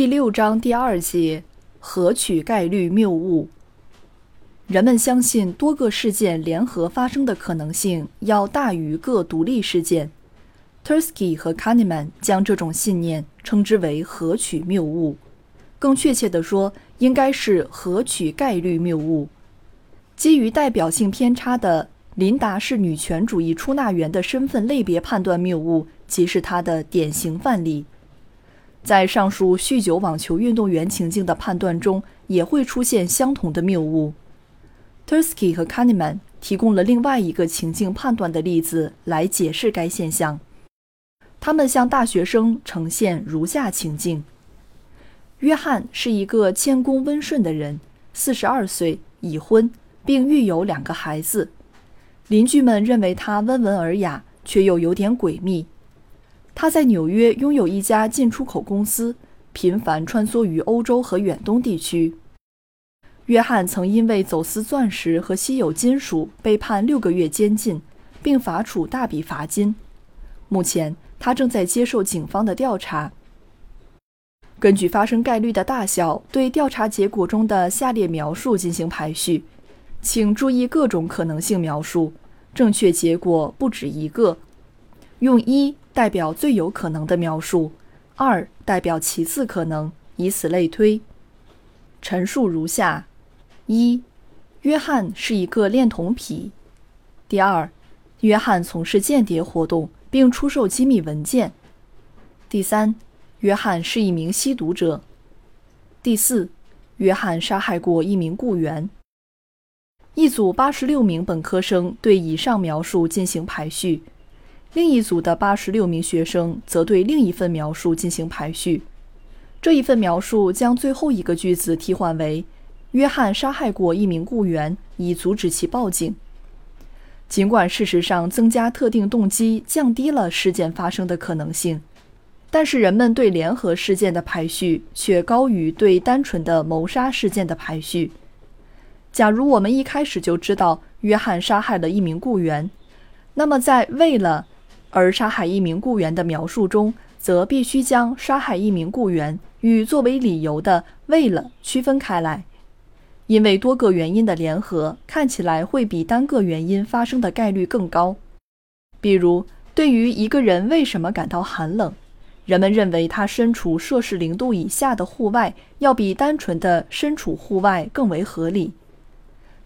第六章第二节：合取概率谬误。人们相信多个事件联合发生的可能性要大于各独立事件。Tursky 和 Kahneman 将这种信念称之为合取谬误，更确切地说，应该是合取概率谬误。基于代表性偏差的琳达是女权主义出纳员的身份类别判断谬误，即是它的典型范例。在上述酗酒网球运动员情境的判断中，也会出现相同的谬误。Tursky 和 Kahneman 提供了另外一个情境判断的例子来解释该现象。他们向大学生呈现如下情境：约翰是一个谦恭温顺的人，四十二岁，已婚，并育有两个孩子。邻居们认为他温文尔雅，却又有点诡秘。他在纽约拥有一家进出口公司，频繁穿梭于欧洲和远东地区。约翰曾因为走私钻石和稀有金属被判六个月监禁，并罚处大笔罚金。目前，他正在接受警方的调查。根据发生概率的大小，对调查结果中的下列描述进行排序，请注意各种可能性描述，正确结果不止一个。用一。代表最有可能的描述，二代表其次可能，以此类推。陈述如下：一、约翰是一个恋童癖；第二，约翰从事间谍活动并出售机密文件；第三，约翰是一名吸毒者；第四，约翰杀害过一名雇员。一组八十六名本科生对以上描述进行排序。另一组的八十六名学生则对另一份描述进行排序。这一份描述将最后一个句子替换为：“约翰杀害过一名雇员，以阻止其报警。”尽管事实上增加特定动机降低了事件发生的可能性，但是人们对联合事件的排序却高于对单纯的谋杀事件的排序。假如我们一开始就知道约翰杀害了一名雇员，那么在为了而杀害一名雇员的描述中，则必须将杀害一名雇员与作为理由的“为了”区分开来，因为多个原因的联合看起来会比单个原因发生的概率更高。比如，对于一个人为什么感到寒冷，人们认为他身处摄氏零度以下的户外要比单纯的身处户外更为合理。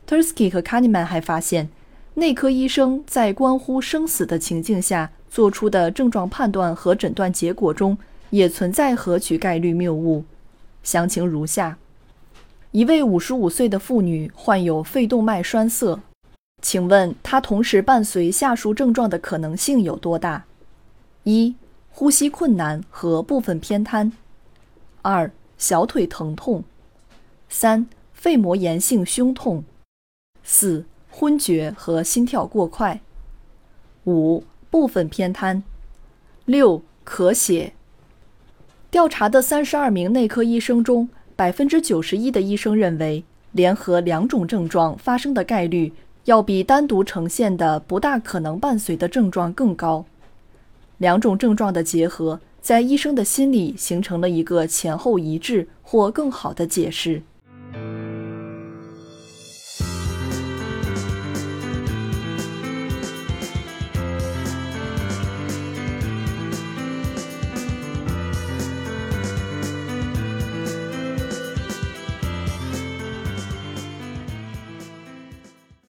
Tursky 和 Kahneman 还发现。内科医生在关乎生死的情境下做出的症状判断和诊断结果中，也存在合取概率谬误。详情如下：一位五十五岁的妇女患有肺动脉栓塞，请问她同时伴随下述症状的可能性有多大？一、呼吸困难和部分偏瘫；二、小腿疼痛；三、肺膜炎性胸痛；四。昏厥和心跳过快，五部分偏瘫，六咳血。调查的三十二名内科医生中，百分之九十一的医生认为，联合两种症状发生的概率要比单独呈现的不大可能伴随的症状更高。两种症状的结合，在医生的心里形成了一个前后一致或更好的解释。